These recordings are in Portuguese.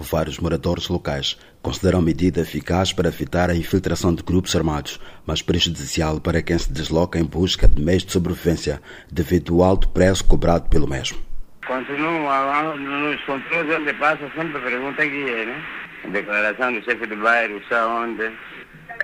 Vários moradores locais consideram a medida eficaz para evitar a infiltração de grupos armados, mas prejudicial para quem se desloca em busca de meios de sobrevivência devido ao alto preço cobrado pelo mesmo. Continua nos controles onde passa, sempre pergunta guia, né? Declaração do chefe do bairro, está onde?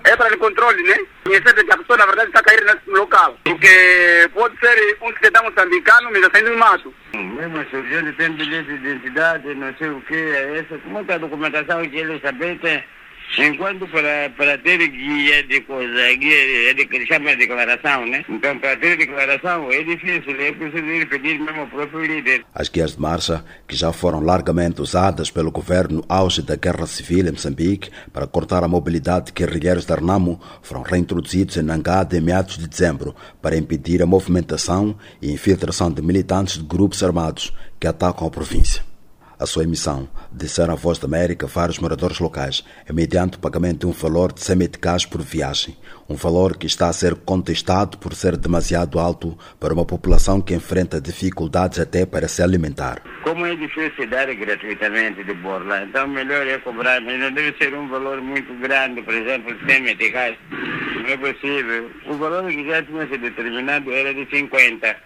É para o controle, né? Conhecer que a pessoa, na verdade, está caindo nesse local. Porque pode ser um cidadão moçambicano, mas saindo do mato. Mesmo surgindo, tem bilhete de identidade, não sei o que, é essa. Muita documentação que eles sabem tem. Enquanto para, para ter guia de coisa, guia de que chama de declaração, né? Então, para ter declaração é difícil, é preciso ir pedir mesmo ao próprio líder. As guias de marcha, que já foram largamente usadas pelo governo auge da guerra civil em Moçambique para cortar a mobilidade de guerrilheiros da Renamo, foram reintroduzidos em Nangada em meados de dezembro para impedir a movimentação e infiltração de militantes de grupos armados que atacam a província. A sua emissão, disseram a Voz da América vários moradores locais, é mediante o pagamento de um valor de 100 meticais por viagem, um valor que está a ser contestado por ser demasiado alto para uma população que enfrenta dificuldades até para se alimentar. Como é difícil dar gratuitamente de borla, então melhor é cobrar, mas não deve ser um valor muito grande, por exemplo, 100 meticais, não é possível. O valor que já tinha sido determinado era de 50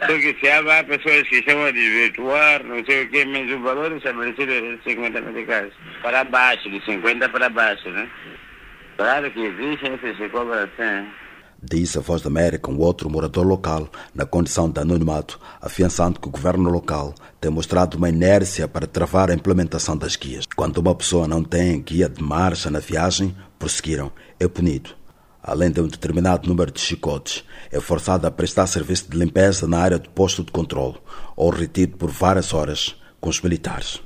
só que se há pessoas que chamam de virtuar, não sei o quê, mas o valor estabelecido é de 50 meticais. Para baixo, de 50 para baixo, né? Claro que existe esse se cobra assim. Disse a Voz da América um outro morador local, na condição de anonimato, afiançando que o governo local tem mostrado uma inércia para travar a implementação das guias. Quando uma pessoa não tem guia de marcha na viagem, prosseguiram, é punido além de um determinado número de chicotes, é forçado a prestar serviço de limpeza na área do posto de controle ou retido por várias horas com os militares.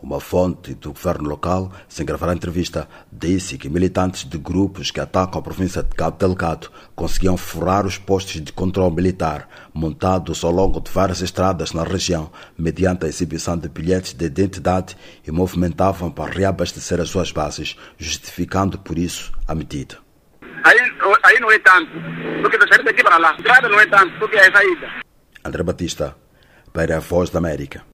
Uma fonte do governo local, sem gravar a entrevista, disse que militantes de grupos que atacam a província de Cabo Delgado conseguiam furar os postos de controle militar montados ao longo de várias estradas na região, mediante a exibição de bilhetes de identidade e movimentavam para reabastecer as suas bases, justificando por isso a medida. Aí, aí não é tanto, porque da saída daqui para lá. Estrada não é tanto, porque é a saída. André Batista, para a Voz da América.